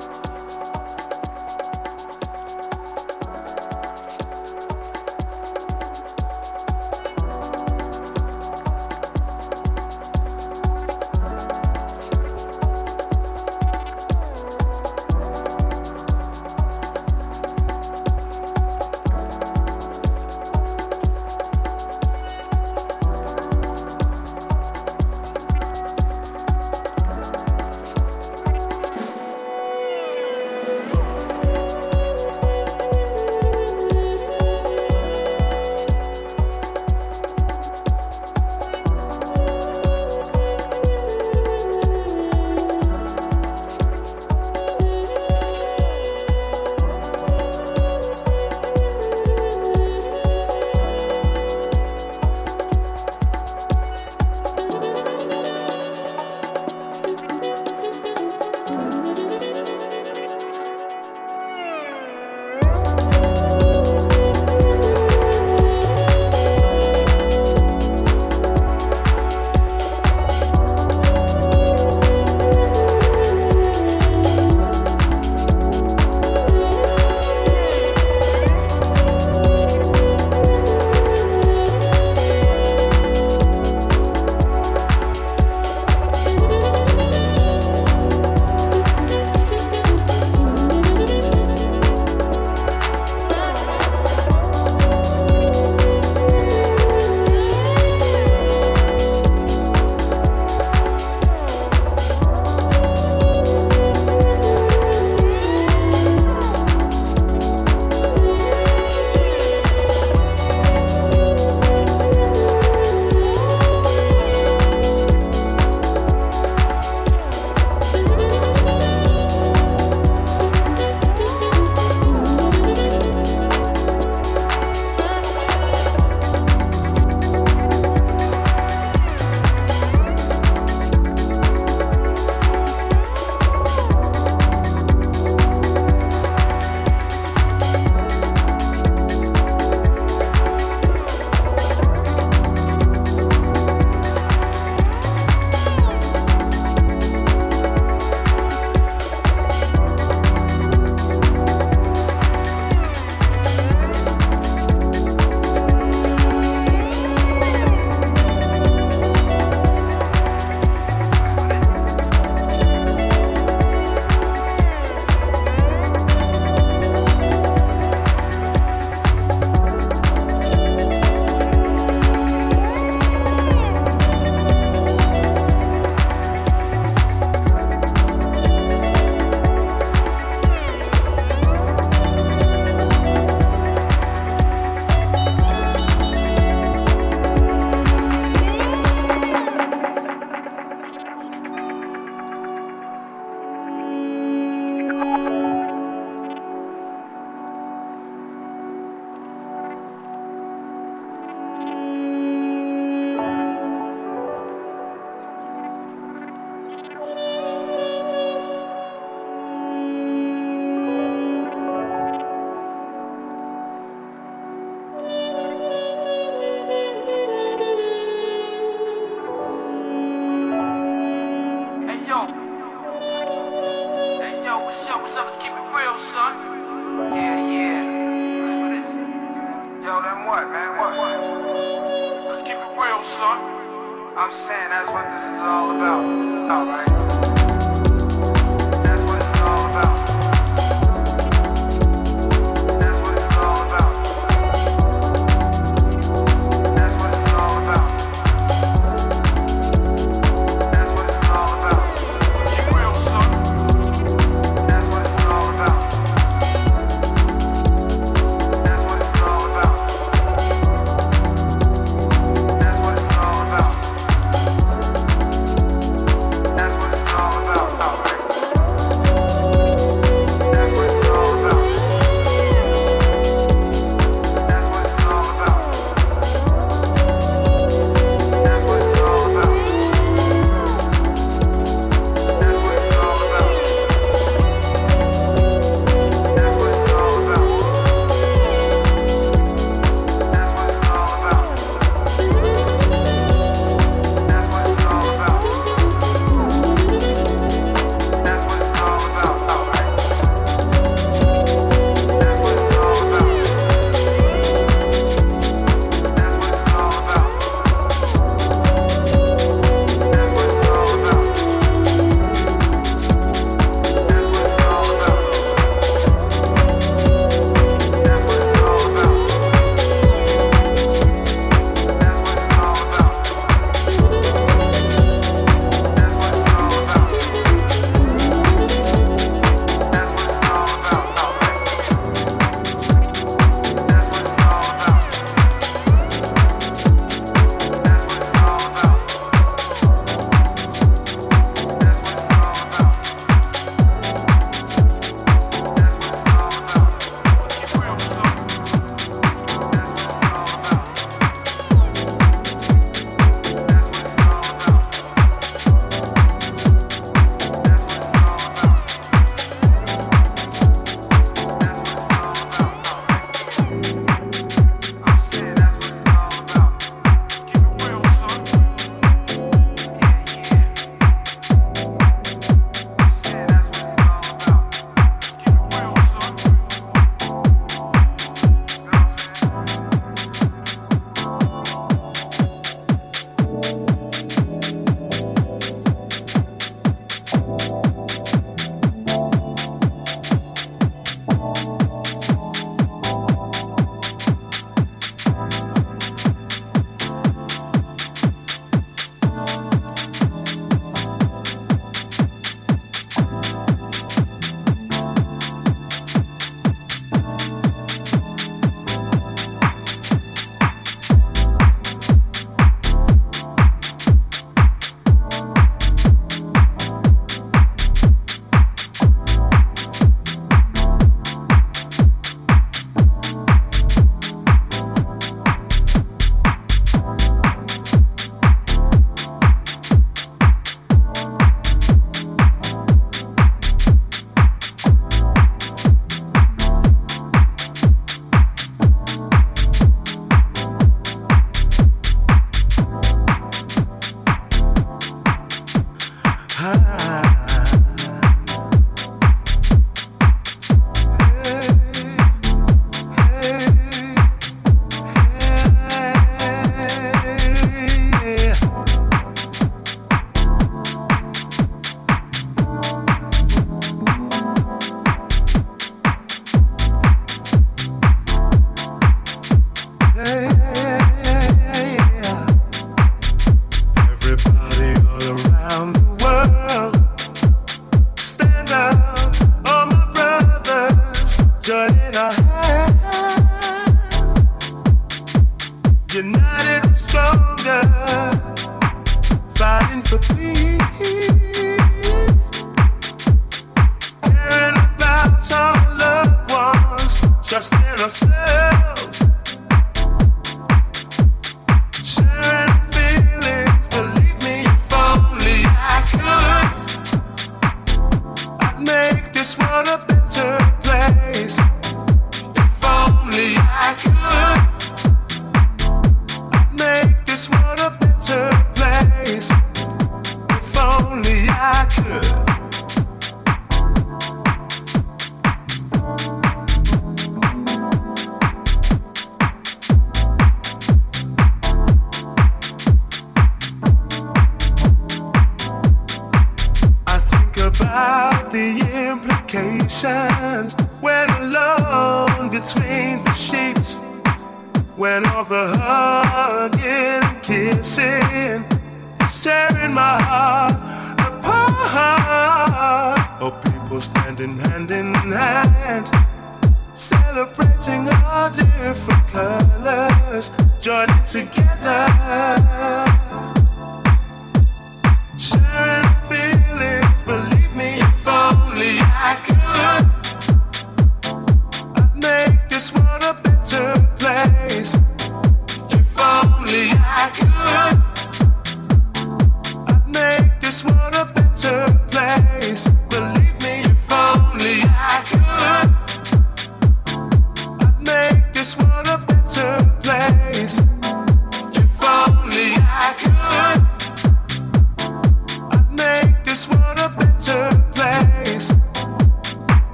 you